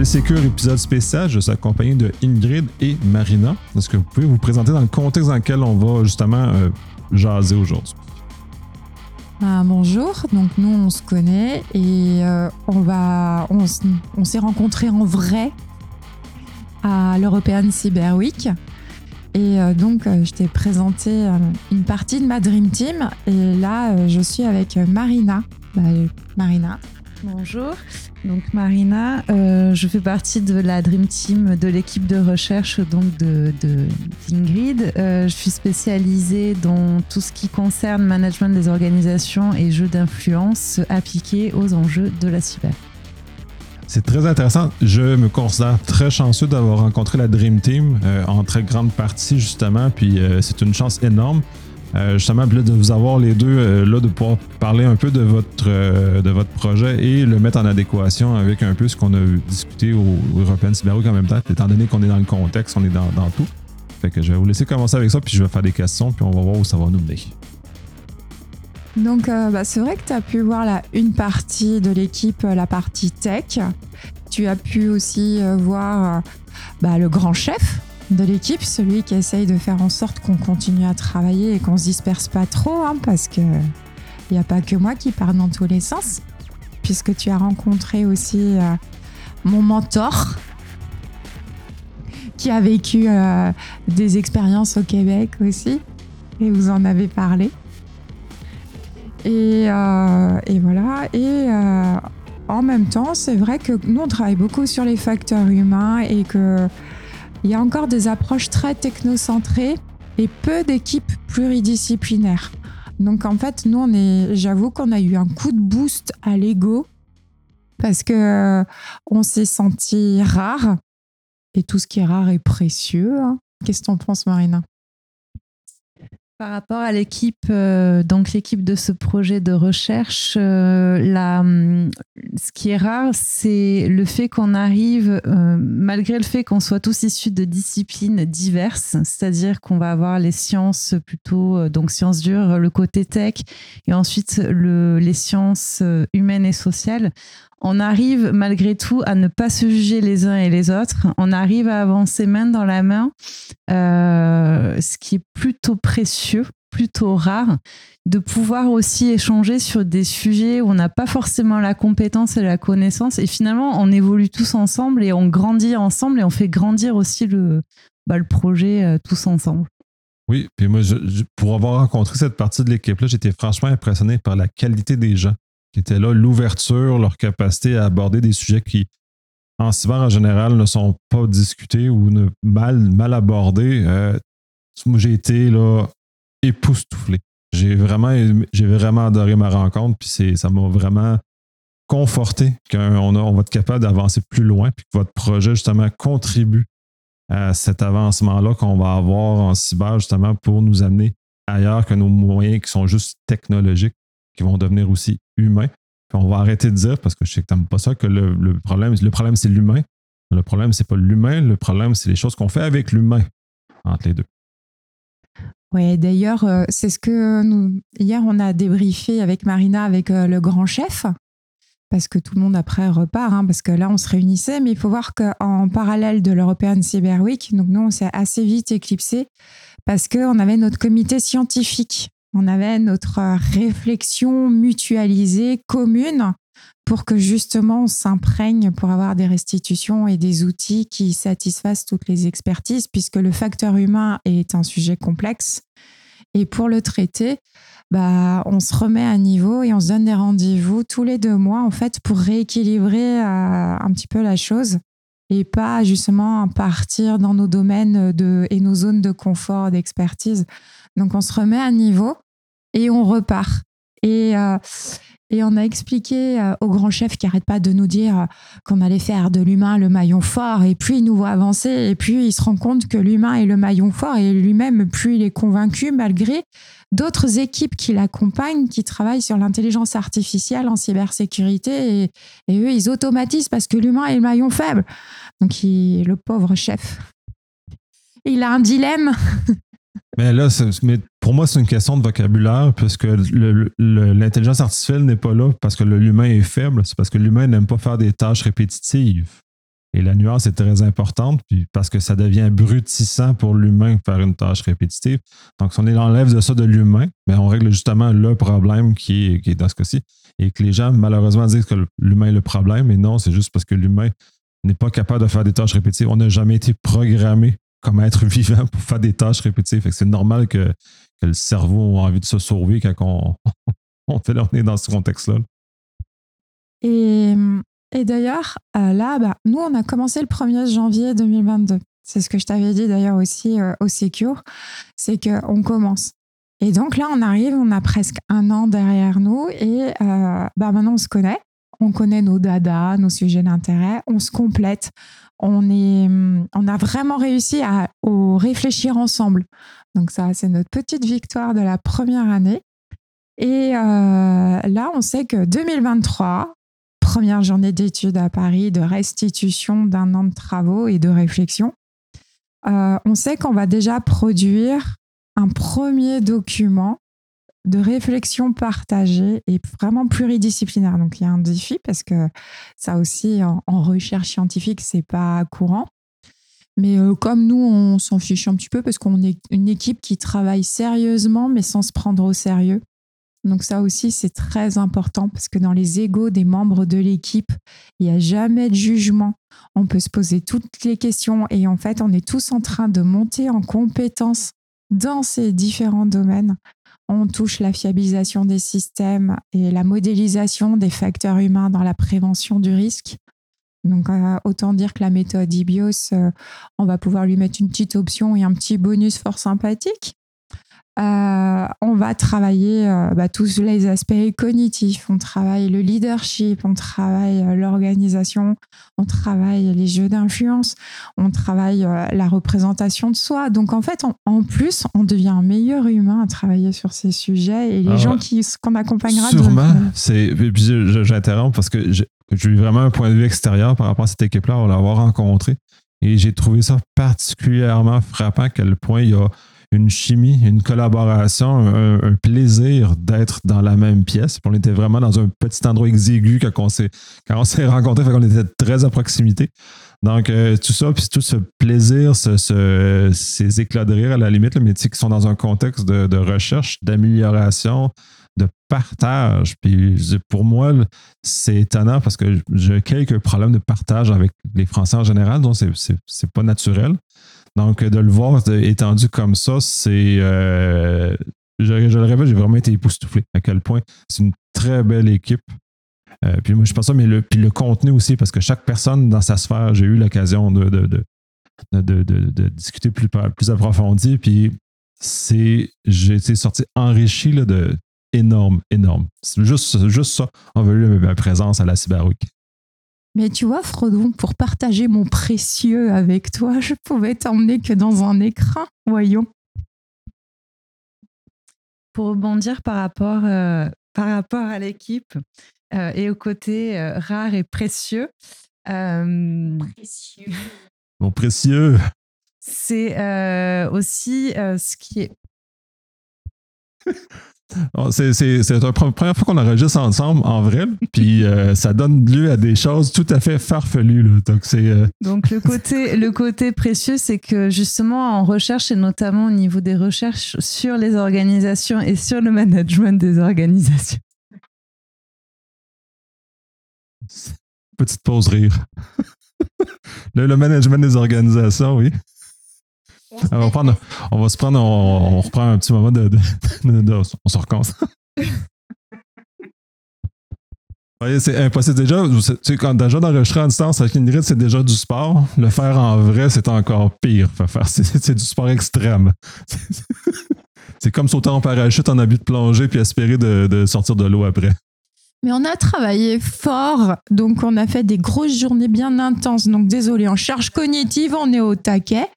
Polysécure, épisode spécial. Je suis accompagné de Ingrid et Marina. Est-ce que vous pouvez vous présenter dans le contexte dans lequel on va justement euh, jaser aujourd'hui? Ah, bonjour, donc nous on se connaît et euh, on on, s'est rencontrés en vrai à l'European Cyber Week et euh, donc je t'ai présenté une partie de ma Dream Team et là je suis avec Marina. Bah, Marina. Bonjour, donc Marina, euh, je fais partie de la Dream Team de l'équipe de recherche donc de, d'Ingrid. Euh, je suis spécialisée dans tout ce qui concerne management des organisations et jeux d'influence appliqués aux enjeux de la cyber. C'est très intéressant. Je me considère très chanceux d'avoir rencontré la Dream Team euh, en très grande partie, justement. Puis c'est une chance énorme, euh, justement, de vous avoir les deux, euh, là, de pouvoir parler un peu de votre, euh, de votre projet et le mettre en adéquation avec un peu ce qu'on a discuté au, au European Cyber en même temps, étant donné qu'on est dans le contexte, on est dans, tout. Fait que je vais vous laisser commencer avec ça, puis je vais faire des questions, puis on va voir où ça va nous mener. Donc euh, bah, c'est vrai que tu as pu voir là, une partie de l'équipe, la partie tech. Tu as pu aussi voir bah, le grand chef de l'équipe, celui qui essaye de faire en sorte qu'on continue à travailler et qu'on se disperse pas trop, hein, parce que il n'y a pas que moi qui parle dans tous les sens, puisque tu as rencontré aussi euh, mon mentor qui a vécu euh, des expériences au Québec aussi, et vous en avez parlé. Et, euh, et voilà. Et en même temps, c'est vrai que nous, on travaille beaucoup sur les facteurs humains et que il y a encore des approches très technocentrées et peu d'équipes pluridisciplinaires. Donc en fait, nous, j'avoue qu'on a eu un coup de boost à l'ego parce que euh, on s'est senti rare et tout ce qui est rare est précieux. hein. Qu'est-ce que t'en penses, Marina? Par rapport à l'équipe, euh, donc l'équipe de ce projet de recherche, euh, la, ce qui est rare, c'est le fait qu'on arrive, euh, malgré le fait qu'on soit tous issus de disciplines diverses, c'est-à-dire qu'on va avoir les sciences plutôt, euh, donc sciences dures, le côté tech, et ensuite le, les sciences euh, humaines et sociales. On arrive malgré tout à ne pas se juger les uns et les autres. On arrive à avancer main dans la main ce qui est plutôt précieux, plutôt rare, de pouvoir aussi échanger sur des sujets où on n'a pas forcément la compétence et la connaissance. Et finalement, on évolue tous ensemble et on grandit ensemble et on fait grandir aussi le, bah, le projet euh, tous ensemble. Oui, puis moi, pour avoir rencontré cette partie de l'équipe-là, j'étais franchement impressionné par la qualité des gens qui étaient là, l'ouverture, leur capacité à aborder des sujets qui, en cyber en général, ne sont pas discutés ou ne, mal, mal abordés. Euh, j'ai été là, époustouflé. J'ai vraiment, j'ai vraiment adoré ma rencontre, puis c'est, ça m'a vraiment conforté qu'on on va être capable d'avancer plus loin, puis que votre projet, justement, contribue à cet avancement-là qu'on va avoir en cyber, justement, pour nous amener ailleurs que nos moyens qui sont juste technologiques, qui vont devenir aussi humains. On va arrêter de dire, parce que je sais que tu n'aimes pas ça, que le, le problème, le problème c'est l'humain. Le problème, c'est pas l'humain, le problème, c'est les choses qu'on fait avec l'humain entre les deux. Oui, d'ailleurs, euh, c'est ce que nous, hier, on a débriefé avec Marina, avec euh, le grand chef, parce que tout le monde après repart, hein, parce que là, on se réunissait, mais il faut voir qu'en parallèle de l'European Cyber Week, donc nous, on s'est assez vite éclipsé, parce qu'on avait notre comité scientifique, on avait notre euh, réflexion mutualisée, commune, pour que justement on s'imprègne pour avoir des restitutions et des outils qui satisfassent toutes les expertises, puisque le facteur humain est un sujet complexe. Et pour le traiter, bah, on se remet à niveau et on se donne des rendez-vous tous les deux mois, en fait, pour rééquilibrer euh, un petit peu la chose et pas justement partir dans nos domaines de, et nos zones de confort, d'expertise. Donc, on se remet à niveau et on repart. Et, euh, et on a expliqué euh, au grand chef qui arrête pas de nous dire euh, qu'on allait faire de l'humain le maillon fort, et puis il nous voit avancer, et puis il se rend compte que l'humain est le maillon fort, et lui-même, plus il est convaincu, malgré d'autres équipes qui l'accompagnent, qui travaillent sur l'intelligence artificielle en cybersécurité, et, eux, ils automatisent parce que l'humain est le maillon faible. Donc, le pauvre chef, il a un dilemme. Mais là, c'est- mais pour moi, c'est une question de vocabulaire, puisque l'intelligence artificielle n'est pas là parce que l'humain est faible, c'est parce que l'humain n'aime pas faire des tâches répétitives. Et la nuance est très importante puis parce que ça devient brutissant pour l'humain de faire une tâche répétitive. Donc, si on enlève de ça de l'humain, ben, on règle justement le problème qui est, qui est dans ce cas-ci. Et que les gens, malheureusement, disent que l'humain est le problème. Mais non, c'est juste parce que l'humain n'est pas capable de faire des tâches répétitives. On n'a jamais été programmé comme être vivant pour faire des tâches répétitives. C'est normal que, le cerveau a envie de se sauver quand on, on fait est dans ce contexte-là. Et, et d'ailleurs, euh, là, bah, nous, on a commencé le 1er janvier 2022. C'est ce que je t'avais dit d'ailleurs aussi euh, au Secure, c'est qu'on commence. Et donc là, on arrive, on a presque un an derrière nous et euh, bah, maintenant, on se connaît on connaît nos dadas, nos sujets d'intérêt, on se complète, on, est, on a vraiment réussi à, réfléchir ensemble. Donc ça, c'est notre petite victoire de la première année. Et euh, là, on sait que 2023, première journée d'études à Paris, de restitution d'un an de travaux et de réflexion, euh, on sait qu'on va déjà produire un premier document de réflexion partagée et vraiment pluridisciplinaire. Donc il y a un défi parce que ça aussi en, recherche scientifique c'est pas courant. Mais euh, comme nous on s'en fiche un petit peu parce qu'on est une équipe qui travaille sérieusement mais sans se prendre au sérieux. Donc ça aussi c'est très important parce que dans les égaux des membres de l'équipe, il n'y a jamais de jugement. On peut se poser toutes les questions et en fait on est tous en train de monter en compétences dans ces différents domaines on touche la fiabilisation des systèmes et la modélisation des facteurs humains dans la prévention du risque. Donc, euh, autant dire que la méthode IBIOS, euh, on va pouvoir lui mettre une petite option et un petit bonus fort sympathique. Euh, on va travailler euh, bah, tous les aspects cognitifs, on travaille le leadership, on travaille euh, l'organisation, on travaille les jeux d'influence, on travaille la représentation de soi. Donc en fait, en plus, on devient un meilleur humain à travailler sur ces sujets et les ah gens qui qu'on accompagnera. Sûrement, c'est. J'interromps parce que j'ai eu vraiment un point de vue extérieur par rapport à cette équipe-là, on l'avoir rencontré et j'ai trouvé ça particulièrement frappant à quel point il y a une chimie, une collaboration, un, plaisir d'être dans la même pièce. on était vraiment dans un petit endroit exigu quand on s'est, quand on qu'on était très à proximité. Donc, euh, tout ça, puis tout ce plaisir, ces éclats de rire à la limite, mais qui sont dans un contexte de, recherche, d'amélioration, de partage. Puis pour moi, c'est étonnant parce que j'ai quelques problèmes de partage avec les Français en général, donc c'est pas naturel. Donc, de le voir étendu comme ça, c'est. Euh, je, le répète, j'ai vraiment été époustouflé à quel point c'est une très belle équipe. Euh, puis moi, je pense ça, mais le, puis le contenu aussi, parce que chaque personne dans sa sphère, j'ai eu l'occasion de, discuter plus, plus approfondi. Puis c'est, j'ai été sorti enrichi de énorme, énorme. Juste, juste ça, on veut eu ma présence à la Cyberweek. Mais tu vois, Frodon, pour partager mon précieux avec toi, je pouvais t'emmener que dans un écran, voyons. Pour rebondir par rapport, euh, par rapport à l'équipe euh, et au côté euh, rare et précieux. précieux. Mon précieux. C'est aussi ce qui est. C'est la première fois qu'on enregistre ensemble en vrai, puis euh, ça donne lieu à des choses tout à fait farfelues. Donc, euh, Donc le côté, le côté précieux, c'est que justement en recherche, et notamment au niveau des recherches sur les organisations et sur le management des organisations. Petite pause rire. le management des organisations, oui. On va, prendre, on va se prendre, on, reprend un petit moment de. on se c'est impossible. Déjà, tu quand déjà d'enregistrer en distance avec Ingrid, c'est déjà du sport. Le faire en vrai, c'est encore pire. C'est du sport extrême. C'est comme sauter en parachute en habit de plongée puis espérer de sortir de l'eau après. Mais on a travaillé fort, donc on a fait des grosses journées bien intenses. Donc désolé, en charge cognitive, on est au taquet.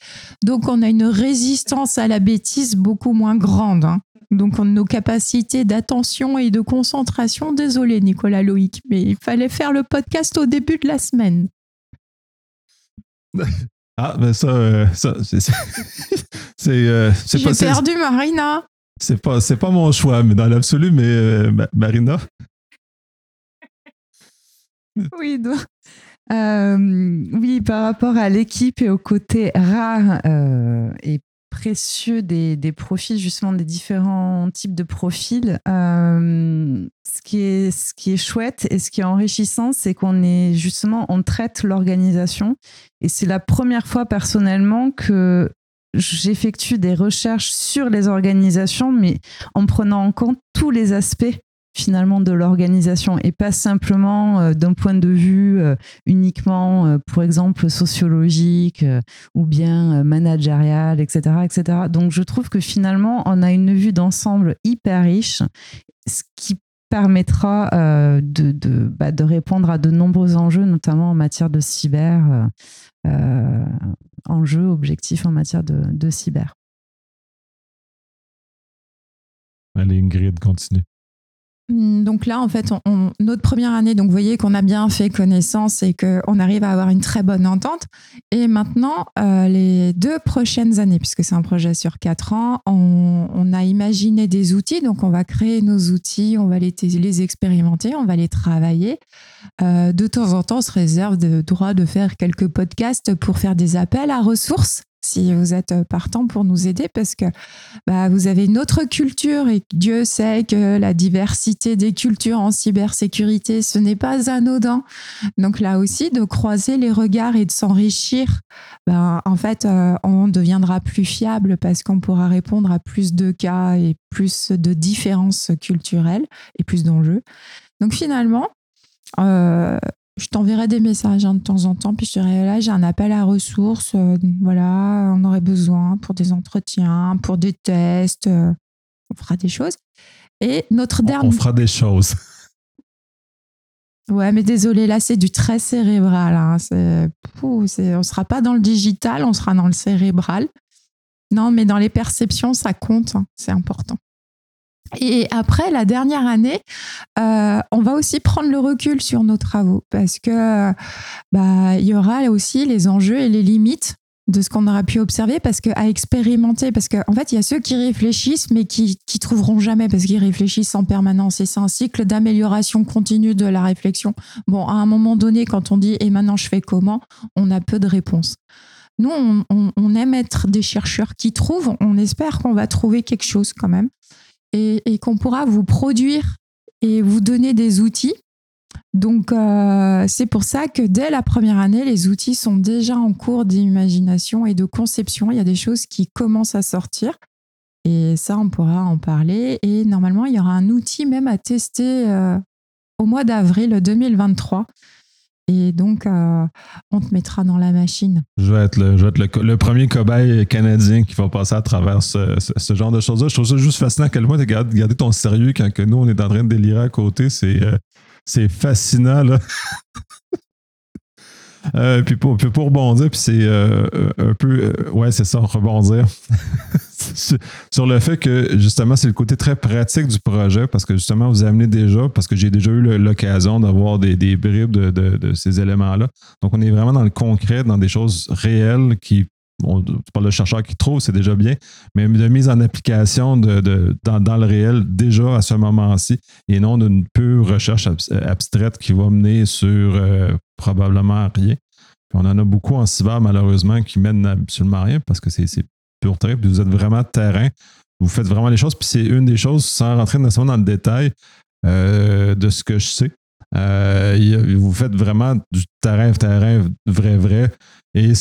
Donc on a une résistance à la bêtise beaucoup moins grande. Hein. Donc on, nos capacités d'attention et de concentration, désolé Nicolas Loïc, mais il fallait faire le podcast au début de la semaine. Ah, mais ça, euh, ça c'est. Euh, J'ai perdu Marina. C'est pas, pas mon choix, mais dans l'absolu, mais euh, Marina, Oui, oui, par rapport à l'équipe et au côté rare et précieux des, des, profils, justement des différents types de profils. Euh, ce, qui est, ce qui est chouette et ce qui est enrichissant, c'est qu'on est justement, on traite l'organisation. Et c'est la première fois personnellement que j'effectue des recherches sur les organisations, mais en prenant en compte tous les aspects finalement de l'organisation et pas simplement euh, d'un point de vue euh, uniquement, euh, pour exemple, sociologique ou bien managérial, etc., etc. Donc, je trouve que finalement, on a une vue d'ensemble hyper riche, ce qui permettra bah, de, répondre à de nombreux enjeux, notamment en matière de cyber, enjeux, objectifs en matière de, de cyber. Allez, Ingrid, continue. Mmh, donc là, en fait, notre première année, donc vous voyez qu'on a bien fait connaissance et qu'on arrive à avoir une très bonne entente. Et maintenant, euh, les deux prochaines années, puisque c'est un projet sur quatre ans, on, a imaginé des outils. Donc on va créer nos outils, on va les, expérimenter, on va les travailler. Euh, de temps en temps, on se réserve le droit de faire quelques podcasts pour faire des appels à ressources si vous êtes euh, partant pour nous aider parce que bah, vous avez une autre culture et Dieu sait que la diversité des cultures en cybersécurité, ce n'est pas anodin. Donc là aussi, de croiser les regards et de s'enrichir, ben, en fait, euh, on deviendra plus fiable parce qu'on pourra répondre à plus de cas et plus de différences culturelles et plus d'enjeux. Donc finalement, euh, je t'enverrai des messages hein, de temps en temps, puis je dirai là, j'ai un appel à ressources, euh, voilà, on aurait besoin pour des entretiens, pour des tests, euh, on fera des choses. Et notre dernier. On fera des choses. Ouais, mais désolé, là, c'est du très cérébral. Hein. on ne sera pas dans le digital, on sera dans le cérébral. Non, mais dans les perceptions, ça compte, hein. c'est important. Et après, la dernière année, euh, on va aussi prendre le recul sur nos travaux parce que bah, il y aura aussi les enjeux et les limites de ce qu'on aura pu observer parce qu'à expérimenter, parce qu'en en fait, il y a ceux qui réfléchissent mais qui, qui trouveront jamais parce qu'ils réfléchissent en permanence et c'est un cycle d'amélioration continue de la réflexion. Bon, à un moment donné, quand on dit et maintenant je fais comment, on a peu de réponses. Nous, on aime être des chercheurs qui trouvent, on espère qu'on va trouver quelque chose quand même et, qu'on pourra vous produire et vous donner des outils. Donc, euh, c'est pour ça que dès la première année, les outils sont déjà en cours d'imagination et de conception. Il y a des choses qui commencent à sortir. Et ça, on pourra en parler. Et normalement, il y aura un outil même à tester euh, au mois d'avril 2023 et donc, euh, on te mettra dans la machine. Je vais être le, premier cobaye canadien qui va passer à travers ce, genre de choses-là. Je trouve ça juste fascinant à quel point tu gardé ton sérieux quand que nous, on est en train de délirer à côté. C'est euh, c'est fascinant. Là. Euh, puis pour, pour rebondir, puis c'est euh, un peu, euh, ouais, c'est ça, rebondir sur le fait que justement, c'est le côté très pratique du projet parce que justement, vous amenez déjà, parce que j'ai déjà eu l'occasion d'avoir des, des, bribes de, de, ces éléments-là. Donc, on est vraiment dans le concret, dans des choses réelles qui on parle de chercheur qui trouve, c'est déjà bien, mais de mise en application de, dans, le réel déjà à ce moment-ci et non d'une pure recherche abstraite qui va mener sur probablement rien. on en a beaucoup en cyber, malheureusement, qui mènent absolument rien parce que c'est pur terrain. Puis vous êtes vraiment terrain. Vous faites vraiment les choses. Puis c'est une des choses, sans rentrer nécessairement dans le détail euh, de ce que je sais. Euh, vous faites vraiment du terrain, terrain, vrai, vrai. Et,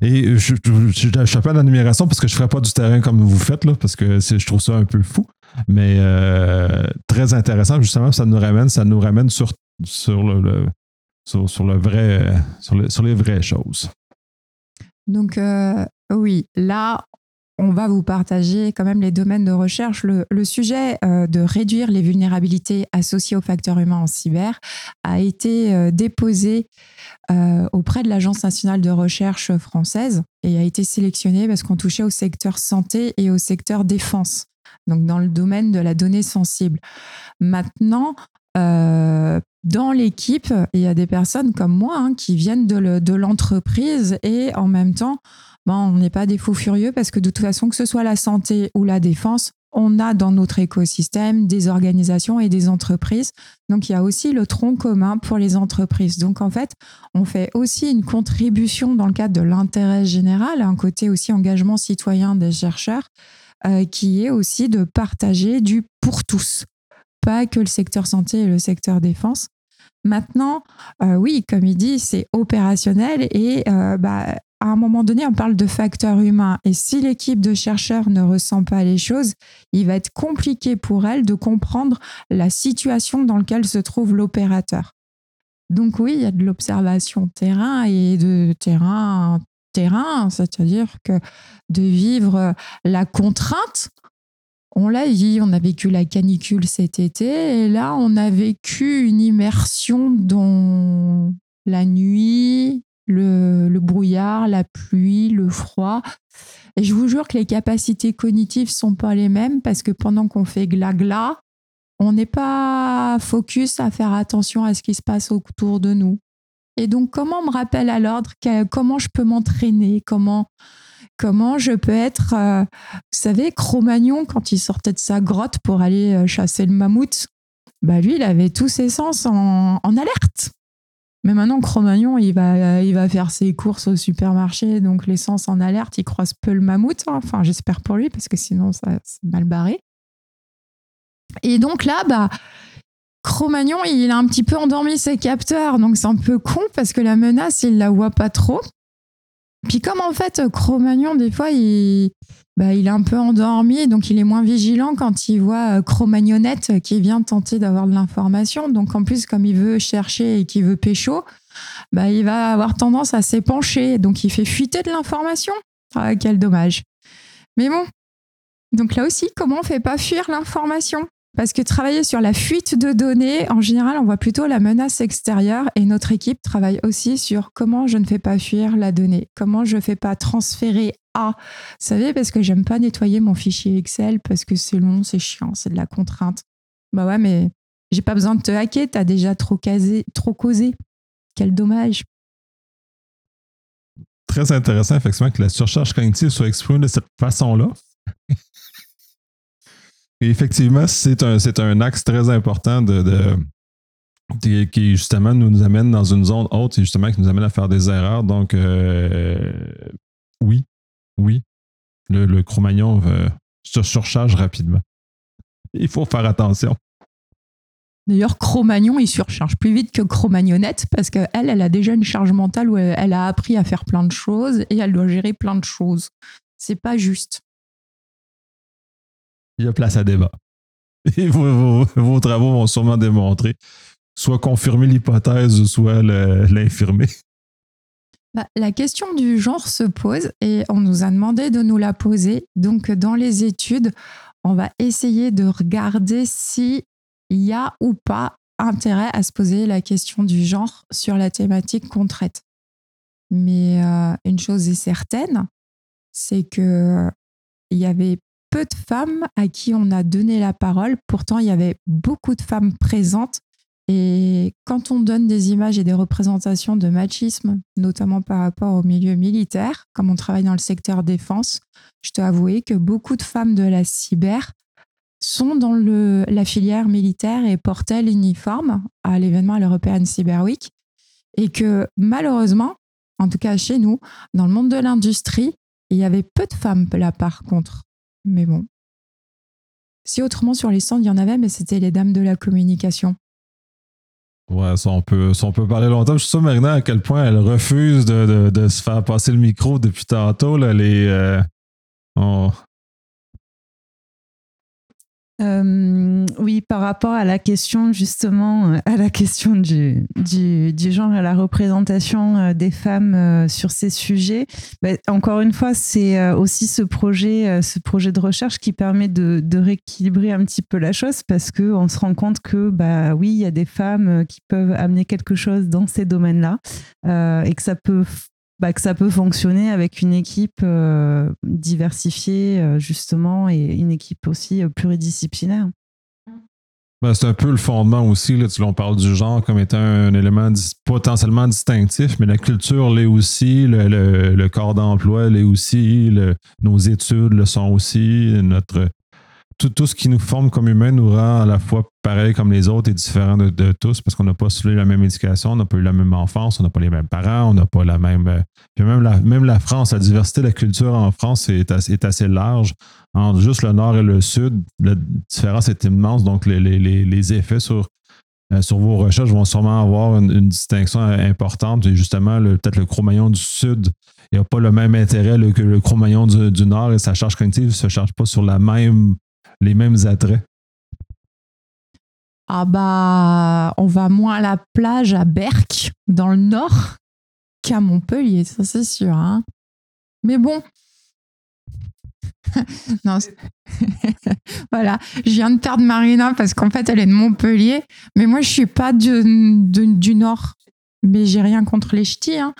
et je ne fais pas la numération parce que je ne ferai pas du terrain comme vous faites, là, parce que je trouve ça un peu fou. Mais euh, très intéressant, justement, ça nous ramène, ça nous ramène sur, sur le, sur, le vrai, sur, les vraies choses. Donc, euh, oui, là, on va vous partager quand même les domaines de recherche. Le, sujet euh, de réduire les vulnérabilités associées aux facteurs humains en cyber a été euh, déposé auprès de l'Agence nationale de recherche française et a été sélectionné parce qu'on touchait au secteur santé et au secteur défense, donc dans le domaine de la donnée sensible. Maintenant, dans l'équipe, il y a des personnes comme moi hein, qui viennent de l'entreprise et en même temps, on n'est pas des fous furieux parce que de toute façon, que ce soit la santé ou la défense, on a dans notre écosystème des organisations et des entreprises. Donc, il y a aussi le tronc commun pour les entreprises. Donc, en fait, on fait aussi une contribution dans le cadre de l'intérêt général, un côté aussi engagement citoyen des chercheurs, euh, qui est aussi de partager du pour tous, pas que le secteur santé et le secteur défense. Maintenant, euh, oui, comme il dit, c'est opérationnel et euh, bah, à un moment donné, on parle de facteurs humains. Et si l'équipe de chercheurs ne ressent pas les choses, il va être compliqué pour elle de comprendre la situation dans laquelle se trouve l'opérateur. Donc oui, il y a de l'observation terrain et de terrain terrain, c'est-à-dire que de vivre la contrainte. On l'a dit, on a vécu la canicule cet été et là, on a vécu une immersion dans la nuit, le, brouillard, la pluie, le froid. Et je vous jure que les capacités cognitives sont pas les mêmes parce que pendant qu'on fait gla-gla, on n'est pas focus à faire attention à ce qui se passe autour de nous. Et donc, comment me rappelle à l'ordre Comment je peux m'entraîner? Comment comment je peux être, euh, vous savez, Cro-Magnon quand il sortait de sa grotte pour aller euh, chasser le mammouth, bah lui, il avait tous ses sens en alerte. Mais maintenant, Cro-Magnon, il va, faire ses courses au supermarché, donc l'essence en alerte, il croise peu le mammouth. Hein. Enfin, j'espère pour lui, parce que sinon, ça, c'est mal barré. Et donc là, bah, Cro-Magnon, il a un petit peu endormi ses capteurs, donc c'est un peu con, parce que la menace, il la voit pas trop. Puis comme en fait, Cro-Magnon, des fois, il, bah, il est un peu endormi, donc il est moins vigilant quand il voit euh, Cro-Magnonnette qui vient tenter d'avoir de l'information. Donc en plus, comme il veut chercher et qu'il veut pécho, bah, il va avoir tendance à s'épancher. Donc il fait fuiter de l'information. Ah, quel dommage. Mais bon, donc là aussi, comment on fait pas fuir l'information? Parce que travailler sur la fuite de données, en général, on voit plutôt la menace extérieure et notre équipe travaille aussi sur comment je ne fais pas fuir la donnée, comment je ne fais pas transférer à. Vous savez, parce que j'aime pas nettoyer mon fichier Excel parce que c'est long, c'est chiant, c'est de la contrainte. Bah ouais, mais j'ai pas besoin de te hacker, tu as déjà trop, casé, trop causé. Quel dommage. Très intéressant, effectivement, que la surcharge cognitive soit exprimée de cette façon-là effectivement, c'est un, axe très important de, qui justement nous, amène dans une zone haute et justement qui nous amène à faire des erreurs. Donc, euh, oui, oui, le, le Cro-Magnon euh, se surcharge rapidement. Il faut faire attention. D'ailleurs, Cro-Magnon, il surcharge plus vite que Cro-Magnonnette parce qu'elle, elle a déjà une charge mentale où elle, a appris à faire plein de choses et elle doit gérer plein de choses. C'est pas juste il y a place à débat. Et vos, travaux vont sûrement démontrer, soit confirmer l'hypothèse, soit l'infirmer. Bah, la question du genre se pose et on nous a demandé de nous la poser. Donc, dans les études, on va essayer de regarder s'il y a ou pas intérêt à se poser la question du genre sur la thématique qu'on traite. Mais euh, une chose est certaine, c'est que il y avait peu de femmes à qui on a donné la parole. Pourtant, il y avait beaucoup de femmes présentes. Et quand on donne des images et des représentations de machisme, notamment par rapport au milieu militaire, comme on travaille dans le secteur défense, je dois avouer que beaucoup de femmes de la cyber sont dans la filière militaire et portaient l'uniforme à l'événement à l'European Cyber Week. Et que malheureusement, en tout cas chez nous, dans le monde de l'industrie, il y avait peu de femmes là par contre. Mais bon. Si autrement sur les stands, il y en avait, mais c'était les dames de la communication. Ouais, ça on, peut, ça, on peut parler longtemps. Je suis sûr, Marina, à quel point elle refuse de, de, se faire passer le micro depuis tantôt. Là, les, euh, euh, oui, par rapport à la question justement, euh, à la question du, du, du genre, à la représentation euh, des femmes sur ces sujets. Bah, encore une fois, c'est aussi ce projet, ce projet de recherche qui permet de, rééquilibrer un petit peu la chose parce que on se rend compte que bah oui, il y a des femmes qui peuvent amener quelque chose dans ces domaines-là et que ça peut bah, que ça peut fonctionner avec une équipe euh, diversifiée, euh, justement, et une équipe aussi euh, pluridisciplinaire. Ben, c'est un peu le fondement aussi. Là, tu, on parle du genre comme étant un élément potentiellement distinctif, mais la culture l'est aussi, le, corps d'emploi l'est aussi, nos études le sont aussi, notre, tout, ce qui nous forme comme humains nous rend à la fois pareil comme les autres et différent de, tous parce qu'on n'a pas suivi la même éducation, on n'a pas eu la même enfance, on n'a pas les mêmes parents, on n'a pas la même. Euh, puis même la, même la France, la diversité de la culture en France est assez, est assez large. Entre juste le nord et le sud, la différence est immense. Donc, les, les, les effets sur, euh, sur vos recherches vont sûrement avoir une, distinction importante. Et justement, peut-être le Cro-Magnon du sud il n'y a pas le même intérêt que le Cro-Magnon du, du, nord et sa charge cognitive ne se charge pas sur la même les mêmes attraits? Ah bah, on va moins à la plage à Berck, dans le nord, qu'à Montpellier, ça c'est sûr. Hein. Mais bon. non, voilà, je viens de perdre Marina parce qu'en fait elle est de Montpellier, mais moi je suis pas du, du nord. Mais j'ai rien contre les ch'tis, hein.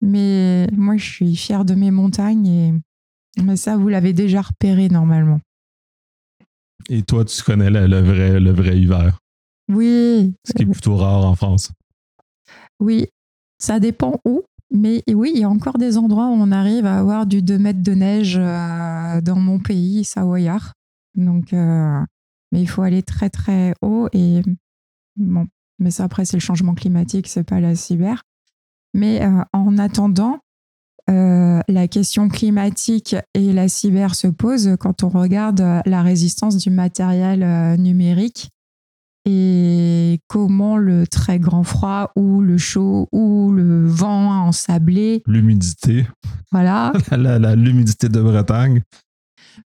mais moi je suis fière de mes montagnes et mais ça vous l'avez déjà repéré normalement. Et toi, tu connais le, vrai, le vrai hiver? Oui. Ce qui est plutôt rare en France. Oui, ça dépend où. Mais oui, il y a encore des endroits où on arrive à avoir du 2 mètres de neige euh, dans mon pays, savoyard. Donc, euh, mais il faut aller très très haut et bon, mais ça après c'est le changement climatique, c'est pas la cyber. Mais euh, en attendant, euh, la question climatique et la cyber se pose quand on regarde euh, la résistance du matériel euh, numérique et comment le très grand froid ou le chaud ou le vent ensablé. L'humidité. Voilà. L'humidité de Bretagne.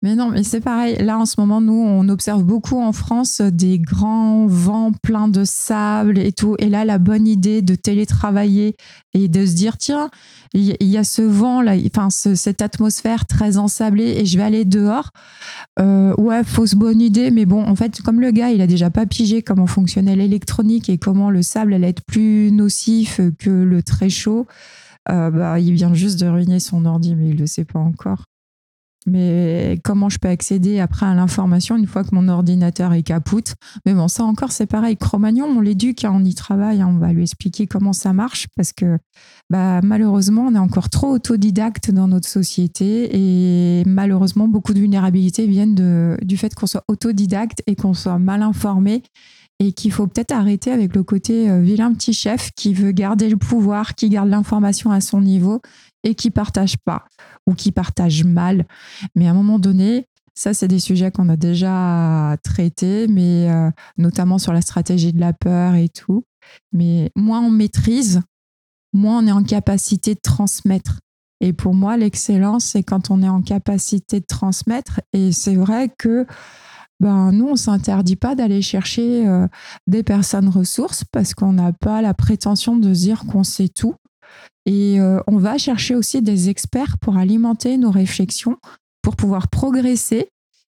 Mais non, mais c'est pareil. Là, en ce moment, nous, on observe beaucoup en France des grands vents pleins de sable et tout. Et là, la bonne idée de télétravailler et de se dire, tiens, il y, a ce vent là, enfin cette atmosphère très ensablée et je vais aller dehors. Euh, ouais, fausse bonne idée, mais bon, en fait, comme le gars, il a déjà pas pigé comment fonctionnait l'électronique et comment le sable allait être plus nocif que le très chaud. Euh, bah, il vient juste de ruiner son ordi, mais il le sait pas encore. Mais comment je peux accéder après à l'information une fois que mon ordinateur est capoute? Mais bon, ça encore, c'est pareil. Cro-Magnon, on l'éduque, hein, on y travaille, hein, on va lui expliquer comment ça marche parce que bah, malheureusement, on est encore trop autodidacte dans notre société et malheureusement, beaucoup de vulnérabilités viennent du fait qu'on soit autodidacte et qu'on soit mal informé et qu'il faut peut-être arrêter avec le côté euh, vilain petit chef qui veut garder le pouvoir, qui garde l'information à son niveau et qui partage pas ou qui partage mal. Mais à un moment donné, ça, c'est des sujets qu'on a déjà traités, mais euh, notamment sur la stratégie de la peur et tout. Mais moins on maîtrise, moins on est en capacité de transmettre. Et pour moi, l'excellence, c'est quand on est en capacité de transmettre. Et c'est vrai que ben, nous, on ne s'interdit pas d'aller chercher euh, des personnes ressources parce qu'on n'a pas la prétention de dire qu'on sait tout. Et euh, on va chercher aussi des experts pour alimenter nos réflexions, pour pouvoir progresser.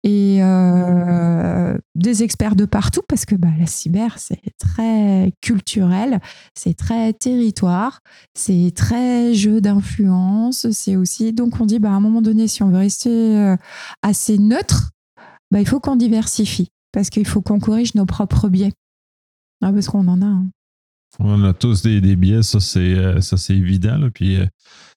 Et euh, des experts de partout, parce que bah, la cyber, c'est très culturel, c'est très territoire, c'est très jeu d'influence, c'est aussi... Donc on dit, bah, à un moment donné, si on veut rester assez neutre, bah, il faut qu'on diversifie, parce qu'il faut qu'on corrige nos propres biais. Ah, parce qu'on en a. Hein. On a tous des, biais, ça c'est euh, évident. Puis euh,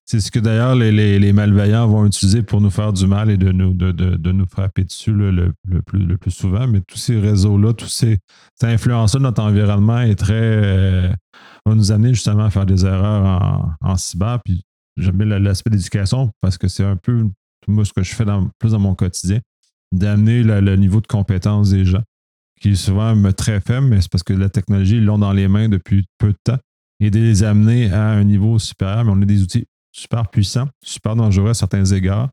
c'est ce que d'ailleurs les, malveillants vont utiliser pour nous faire du mal et de nous, de, de, nous frapper dessus le, le, plus, le plus souvent. Mais tous ces réseaux-là, tous ces, cette influence-là notre environnement est très euh, va nous amener justement à faire des erreurs en, en cyber. Puis j'aime bien l'aspect d'éducation parce que c'est un peu moi ce que je fais dans, plus dans mon quotidien, d'amener le niveau de compétence des gens qui est souvent très faible, mais c'est parce que la technologie, ils l'ont dans les mains depuis peu de temps et de les amener à un niveau supérieur. Mais on a des outils super puissants, super dangereux à certains égards.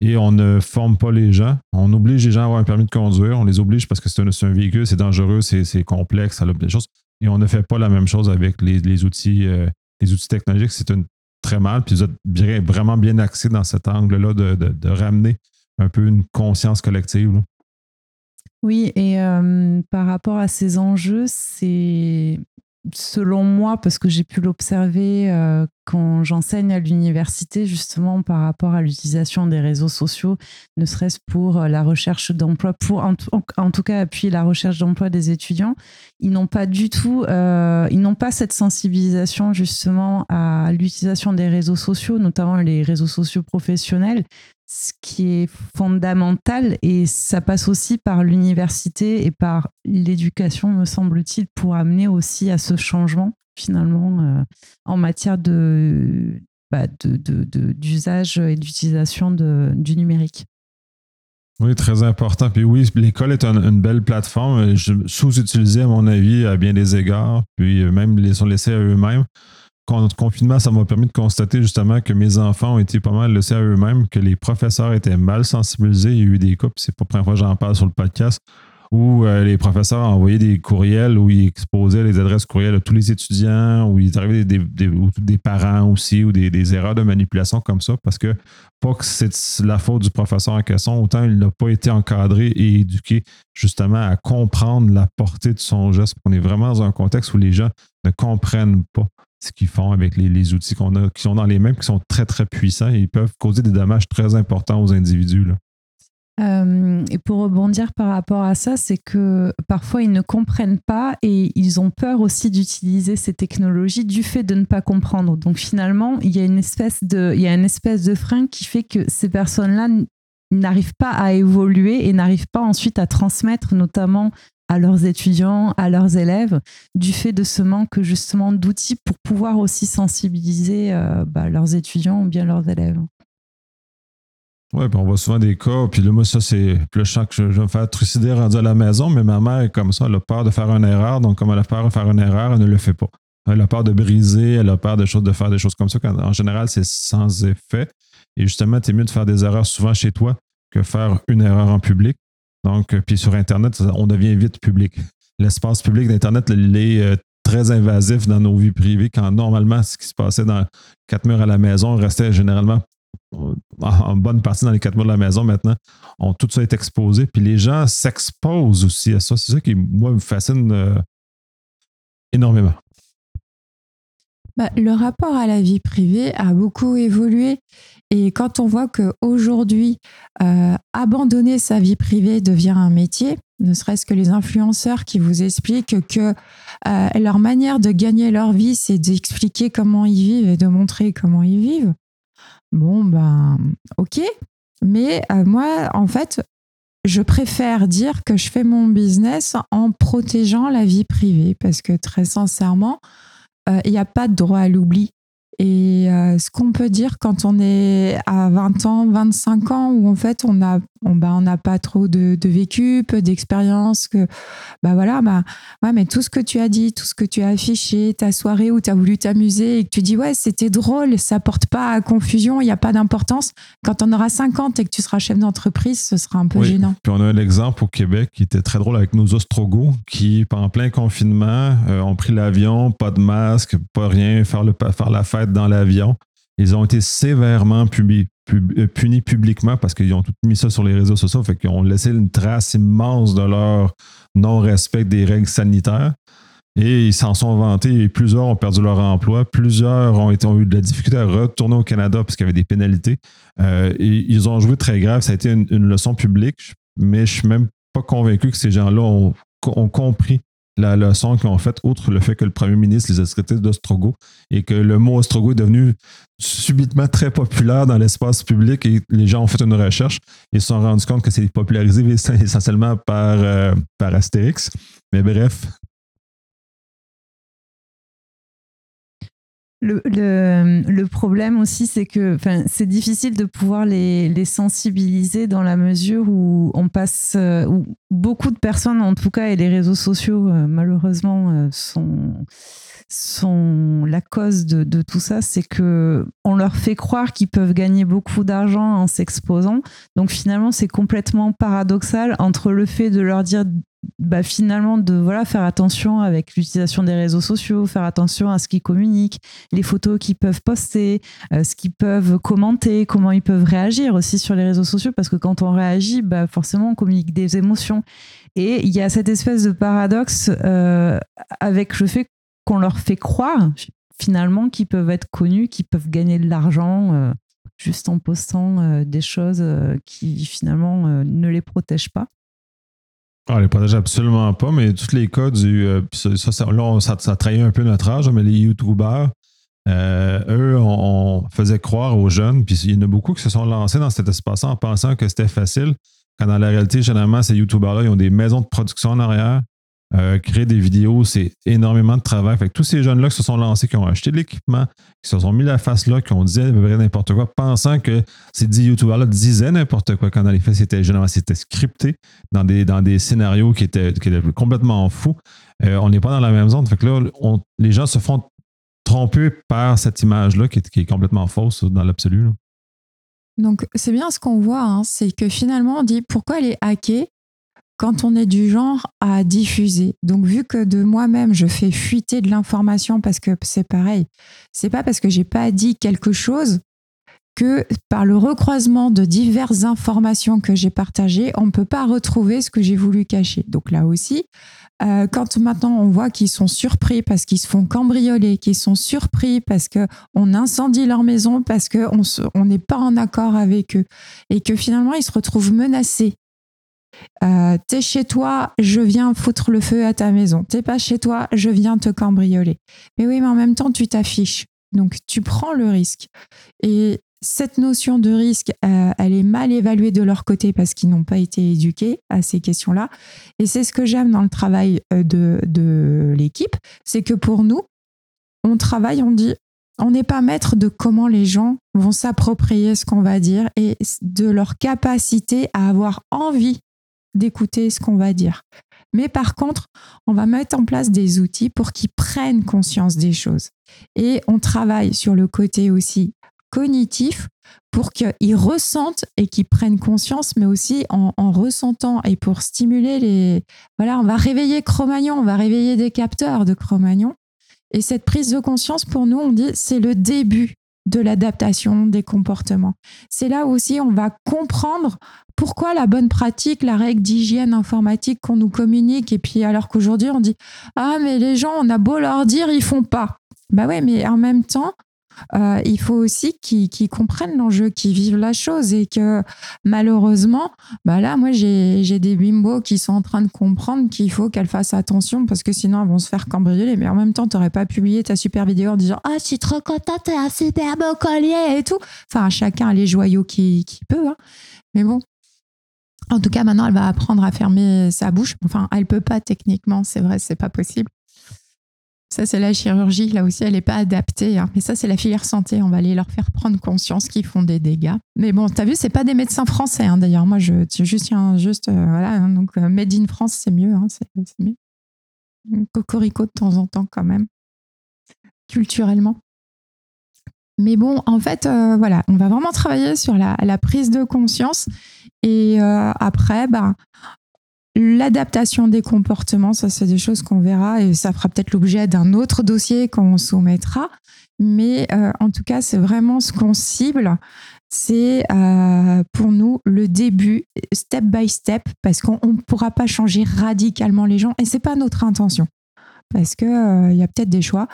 Et on ne forme pas les gens. On oblige les gens à avoir un permis de conduire. On les oblige parce que c'est un, véhicule, c'est dangereux, c'est complexe, ça a des choses. Et on ne fait pas la même chose avec les, outils, euh, les outils technologiques. C'est très mal. Puis vous êtes vraiment bien axé dans cet angle-là de, ramener un peu une conscience collective. Oui, et euh, par rapport à ces enjeux, c'est selon moi, parce que j'ai pu l'observer euh, quand j'enseigne à l'université, justement par rapport à l'utilisation des réseaux sociaux, ne serait-ce pour euh, la recherche d'emploi, pour en, tout cas appuyer la recherche d'emploi des étudiants, ils n'ont pas du tout, ils n'ont pas cette sensibilisation justement à l'utilisation des réseaux sociaux, notamment les réseaux sociaux professionnels, ce qui est fondamental et ça passe aussi par l'université et par l'éducation, me semble-t-il, pour amener aussi à ce changement finalement euh, en matière de, bah, d'usage et d'utilisation du numérique. Oui, très important. Puis oui, l'école est une belle plateforme, sous-utilisée à mon avis à bien des égards, puis même les sont laissés à eux-mêmes le confinement, ça m'a permis de constater justement que mes enfants ont été pas mal laissés à eux-mêmes, que les professeurs étaient mal sensibilisés. Il y a eu des cas, c'est pas la première fois que j'en parle sur le podcast, où euh, les professeurs envoyaient des courriels où ils exposaient les adresses courriels de tous les étudiants, où il arrivait des, des, parents aussi, ou des, erreurs de manipulation comme ça, parce que pas que c'est la faute du professeur en question, autant il n'a pas été encadré et éduqué justement à comprendre la portée de son geste. On est vraiment dans un contexte où les gens ne comprennent pas ce qu'ils font avec les, outils qu'on a, qui sont dans les mêmes, qui sont très, très puissants et ils peuvent causer des dommages très importants aux individus. Euh, et pour rebondir par rapport à ça, c'est que parfois ils ne comprennent pas et ils ont peur aussi d'utiliser ces technologies du fait de ne pas comprendre. Donc finalement, il y a une espèce de, il y a une espèce de frein qui fait que ces personnes-là n'arrivent pas à évoluer et n'arrivent pas ensuite à transmettre notamment à leurs étudiants, à leurs élèves, du fait de ce manque justement d'outils pour pouvoir aussi sensibiliser euh, bah, leurs étudiants ou bien leurs élèves. Oui, on voit souvent des cas, puis là, moi, ça, c'est le que je, je, me faire trucider rendu à la maison, mais ma mère est comme ça, elle a peur de faire une erreur, donc comme elle a peur de faire une erreur, elle ne le fait pas. Elle a peur de briser, elle a peur de, choses, de faire des choses comme ça. en général, c'est sans effet. Et justement, tu es mieux de faire des erreurs souvent chez toi que faire une erreur en public. Donc, euh, puis sur Internet, on devient vite public. L'espace public d'Internet, il est euh, très invasif dans nos vies privées, quand normalement, ce qui se passait dans quatre murs à la maison restait généralement euh, en bonne partie dans les quatre murs de la maison maintenant, ont tout ça est exposé. Puis les gens s'exposent aussi à ça. C'est ça qui, moi, me fascine énormément. Bah, le rapport à la vie privée a beaucoup évolué et quand on voit qu'aujourd'hui, euh, abandonner sa vie privée devient un métier, ne serait-ce que les influenceurs qui vous expliquent que euh, leur manière de gagner leur vie, c'est d'expliquer comment ils vivent et de montrer comment ils vivent. Bon, ben, ok. Mais euh, moi, en fait, je préfère dire que je fais mon business en protégeant la vie privée parce que très sincèrement, il n'y a pas de droit à l'oubli. Et euh, ce qu'on peut dire quand on est à 20 ans, 25 ans, où en fait on n'a on, bah, on pas trop de, vécu, peu d'expérience, que bah voilà, bah ouais, mais tout ce que tu as dit, tout ce que tu as affiché, ta soirée où tu as voulu t'amuser et que tu dis ouais, c'était drôle, ça porte pas à confusion, il n'y a pas d'importance. Quand on aura 50 et que tu seras chef d'entreprise, ce sera un peu gênant. Puis on a un exemple au Québec qui était très drôle avec nos ostrogos qui, pendant plein confinement, euh, ont pris l'avion, pas de masque, pas rien, faire, le, faire la fête dans l'avion. Ils ont été sévèrement punis, euh, punis publiquement parce qu'ils ont tout mis ça sur les réseaux sociaux. Fait qu'ils ont laissé une trace immense de leur non-respect des règles sanitaires. Et ils s'en sont vantés plusieurs ont perdu leur emploi. Plusieurs ont, eu de la difficulté à retourner au Canada parce qu'il y avait des pénalités. Euh, ils ont joué très grave. Ça a été une, leçon publique, mais je ne suis même pas convaincu que ces gens-là ont compris la leçon qu'ils ont faite, outre le fait que le premier ministre les a traités d'Ostrogo et que le mot Ostrogo est devenu subitement très populaire dans l'espace public et les gens ont fait une recherche et se sont rendus compte que c'est popularisé essentiellement par, euh, par Astérix. Mais bref, Le, le, problème aussi, c'est que c'est difficile de pouvoir les, les, sensibiliser dans la mesure où on passe, euh, où beaucoup de personnes, en tout cas, et les réseaux sociaux, euh, malheureusement, euh, sont, sont la cause de, de tout ça. C'est que on leur fait croire qu'ils peuvent gagner beaucoup d'argent en s'exposant. Donc finalement, c'est complètement paradoxal entre le fait de leur dire bah, finalement de voilà faire attention avec l'utilisation des réseaux sociaux, faire attention à ce qu'ils communiquent, les photos qu'ils peuvent poster, euh, ce qu'ils peuvent commenter, comment ils peuvent réagir aussi sur les réseaux sociaux parce que quand on réagit, bah, forcément on communique des émotions et il y a cette espèce de paradoxe euh, avec le fait qu'on leur fait croire finalement qu'ils peuvent être connus, qu'ils peuvent gagner de l'argent euh, juste en postant des choses qui finalement ne les protègent pas. Ah, les protège absolument pas, mais tous les cas du. Euh, ça, ça, là, ça, trahit un peu notre âge, mais les YouTubers eux, on, faisait croire aux jeunes, puis il y en a beaucoup qui se sont lancés dans cet espace en pensant que c'était facile, quand dans la réalité, généralement, ces YouTubers-là, ils ont des maisons de production en arrière. Euh, créer des vidéos, c'est énormément de travail. Fait que tous ces jeunes-là qui se sont lancés, qui ont acheté de l'équipement, qui se sont mis la face là, qui ont dit n'importe quoi, pensant que ces 10 YouTubers-là disaient n'importe quoi quand dans les faits, c'était généralement c'était scripté dans des, dans des scénarios qui étaient, complètement fous. Euh, on n'est pas dans la même zone. Fait que là, les gens se font tromper par cette image-là qui, est, complètement fausse dans l'absolu. Donc, c'est bien ce qu'on voit, hein, c'est que finalement, on dit pourquoi elle est hackée? Quand on est du genre à diffuser. Donc, vu que de moi-même, je fais fuiter de l'information parce que c'est pareil, c'est pas parce que j'ai pas dit quelque chose que par le recroisement de diverses informations que j'ai partagées, on ne peut pas retrouver ce que j'ai voulu cacher. Donc là aussi, euh, quand maintenant on voit qu'ils sont surpris parce qu'ils se font cambrioler, qu'ils sont surpris parce qu'on incendie leur maison, parce qu'on n'est pas en accord avec eux, et que finalement ils se retrouvent menacés euh, t'es chez toi, je viens foutre le feu à ta maison. T'es pas chez toi, je viens te cambrioler. Mais oui, mais en même temps, tu t'affiches. Donc, tu prends le risque. Et cette notion de risque, euh, elle est mal évaluée de leur côté parce qu'ils n'ont pas été éduqués à ces questions-là. Et c'est ce que j'aime dans le travail euh, de, de l'équipe, c'est que pour nous, on travaille, on dit, on n'est pas maître de comment les gens vont s'approprier ce qu'on va dire et de leur capacité à avoir envie d'écouter ce qu'on va dire. Mais par contre, on va mettre en place des outils pour qu'ils prennent conscience des choses. Et on travaille sur le côté aussi cognitif pour qu'ils ressentent et qu'ils prennent conscience, mais aussi en, ressentant et pour stimuler les... Voilà, on va réveiller Cro-Magnon, on va réveiller des capteurs de Cro-Magnon. Et cette prise de conscience, pour nous, on dit, c'est le début de l'adaptation des comportements. C'est là aussi on va comprendre pourquoi la bonne pratique, la règle d'hygiène informatique qu'on nous communique, et puis alors qu'aujourd'hui on dit Ah, mais les gens, on a beau leur dire, ils font pas. Bah ouais, mais en même temps, euh, il faut aussi qu'ils comprennent l'enjeu, qu'ils vivent la chose et que malheureusement, bah là, moi, j'ai des bimbos qui sont en train de comprendre qu'il faut qu'elles fassent attention parce que sinon, elles vont se faire cambrioler. Mais en même temps, tu n'aurais pas publié ta super vidéo en disant Ah, je suis trop contente, t'as un super beau collier et tout. Enfin, chacun a les joyaux qui peut. Hein. Mais bon, en tout cas, maintenant, elle va apprendre à fermer sa bouche. Enfin, elle peut pas techniquement, c'est vrai, c'est pas possible. Ça, c'est la chirurgie. Là aussi, elle n'est pas adaptée. Hein. Mais ça, c'est la filière santé. On va aller leur faire prendre conscience qu'ils font des dégâts. Mais bon, tu as vu, c'est pas des médecins français. Hein. D'ailleurs, moi, je juste, juste euh, voilà. Hein. donc, euh, Made in France, c'est mieux. c'est mieux. Cocorico de temps en temps, quand même, culturellement. Mais bon, en fait, euh, voilà, on va vraiment travailler sur la, prise de conscience. Et après, bah, L'adaptation des comportements, ça c'est des choses qu'on verra et ça fera peut-être l'objet d'un autre dossier qu'on soumettra. Mais euh, en tout cas, c'est vraiment ce qu'on cible. C'est euh, pour nous le début, step by step, parce qu'on ne pourra pas changer radicalement les gens et c'est pas notre intention, parce qu'il euh, y a peut-être des choix.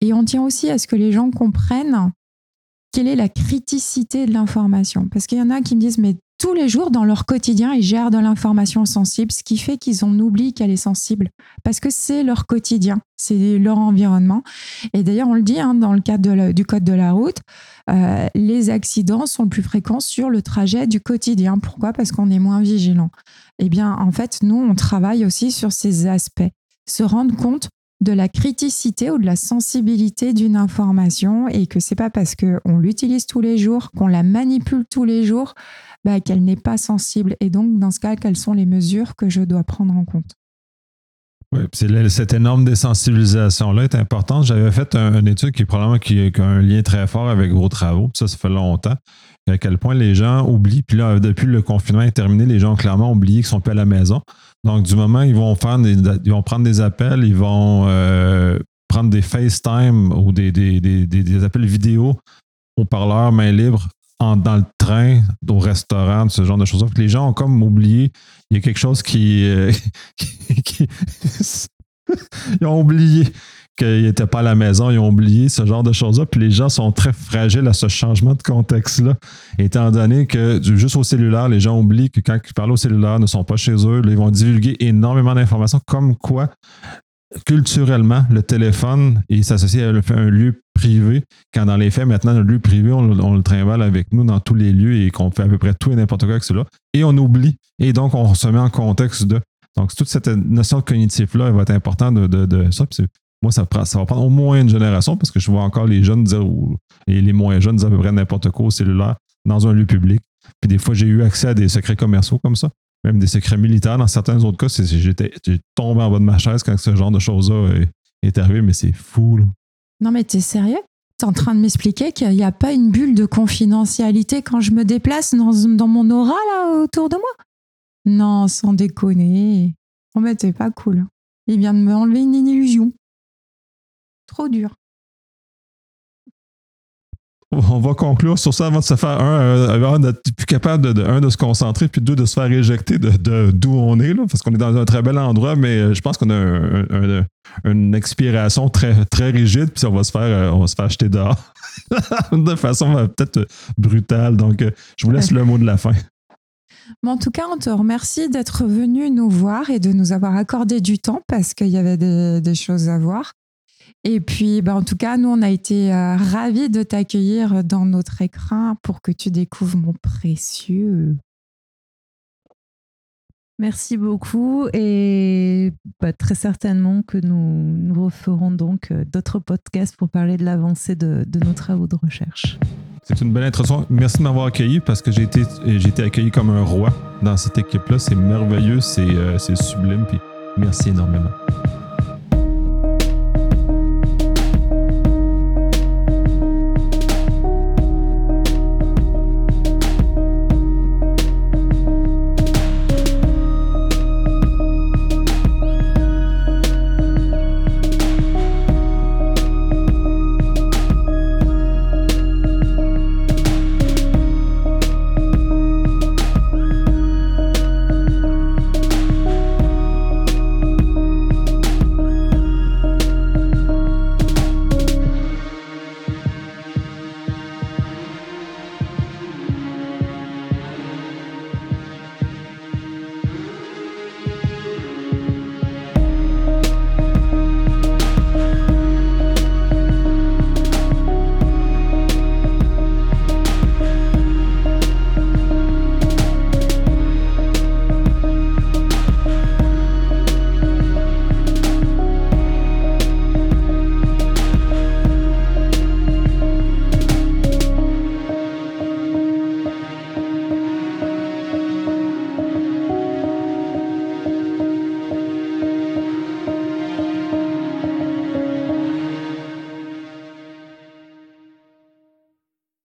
Et on tient aussi à ce que les gens comprennent quelle est la criticité de l'information, parce qu'il y en a qui me disent mais tous les jours dans leur quotidien, ils gèrent de l'information sensible, ce qui fait qu'ils en oublient qu'elle est sensible, parce que c'est leur quotidien, c'est leur environnement. Et d'ailleurs, on le dit hein, dans le cadre du code de la route, euh, les accidents sont plus fréquents sur le trajet du quotidien. Pourquoi? Parce qu'on est moins vigilant. Eh bien, en fait, nous, on travaille aussi sur ces aspects, se rendre compte de la criticité ou de la sensibilité d'une information et que c'est pas parce qu'on l'utilise tous les jours, qu'on la manipule tous les jours, bah, qu'elle n'est pas sensible. Et donc, dans ce cas, quelles sont les mesures que je dois prendre en compte? Oui, cette énorme désensibilisation-là est importante. J'avais fait une étude qui probablement qui, a un lien très fort avec vos travaux. Ça, ça fait longtemps. À quel point les gens oublient. Puis là, depuis le confinement est terminé, les gens ont clairement oublié qu'ils sont plus à la maison. Donc, du moment ils vont faire ils vont prendre des appels, ils vont euh, prendre des FaceTime ou des, des, des appels vidéo au parleur main libre dans le train, au restaurant, ce genre de choses. Les gens ont comme oublié. Il y a quelque chose qui. Euh, ils ont oublié qu'ils n'étaient pas à la maison, ils ont oublié ce genre de choses-là. Puis les gens sont très fragiles à ce changement de contexte-là, étant donné que juste au cellulaire, les gens oublient que quand ils parlent au cellulaire, ne sont pas chez eux. ils vont divulguer énormément d'informations, comme quoi culturellement, le téléphone est associé à un lieu privé, quand dans les faits, maintenant, le lieu privé, on, le trimballe avec nous dans tous les lieux et qu'on fait à peu près tout et n'importe quoi avec cela. Et on oublie. Et donc, on se met en contexte de. Donc, toute cette notion de cognitif-là, elle va être importante de, de, ça. Moi, ça, va prendre au moins une génération parce que je vois encore les jeunes dire, et les moins jeunes dire à peu près n'importe quoi au cellulaire dans un lieu public. Puis des fois, j'ai eu accès à des secrets commerciaux comme ça même des secrets militaires. Dans certains autres cas, j'étais tombé en bas de ma chaise quand ce genre de choses-là est, arrivé, mais c'est fou. Non, mais t'es sérieux? T'es en train de m'expliquer qu'il n'y a pas une bulle de confidentialité quand je me déplace dans, mon aura là autour de moi? Non, sans déconner. Oh, mais c'est pas cool. Il vient de me enlever une illusion. Trop dur on va conclure sur ça avant de se faire un, euh, d'être plus capable de, un, de se concentrer, puis deux, de se faire éjecter de d'où on est, là, parce qu'on est dans un très bel endroit, mais euh, je pense qu'on a une expiration très, très rigide, puis on va se faire, euh, on va se faire jeter dehors de façon peut-être brutale. Donc, je vous laisse le mot de la fin. en tout cas, on te remercie d'être venu nous voir et de nous avoir accordé du temps parce qu'il y avait des, des choses à voir. Et puis, bah, en tout cas, nous, on a été euh, ravis de t'accueillir dans notre écran pour que tu découvres mon précieux. Merci beaucoup et bah, très certainement que nous, nous referons donc euh, d'autres podcasts pour parler de l'avancée de, nos travaux de recherche. C'est une belle introduction. Merci de m'avoir accueilli parce que j'ai été, j'ai été accueilli comme un roi dans cette équipe-là. C'est merveilleux, c'est, euh, c'est sublime. Puis merci énormément.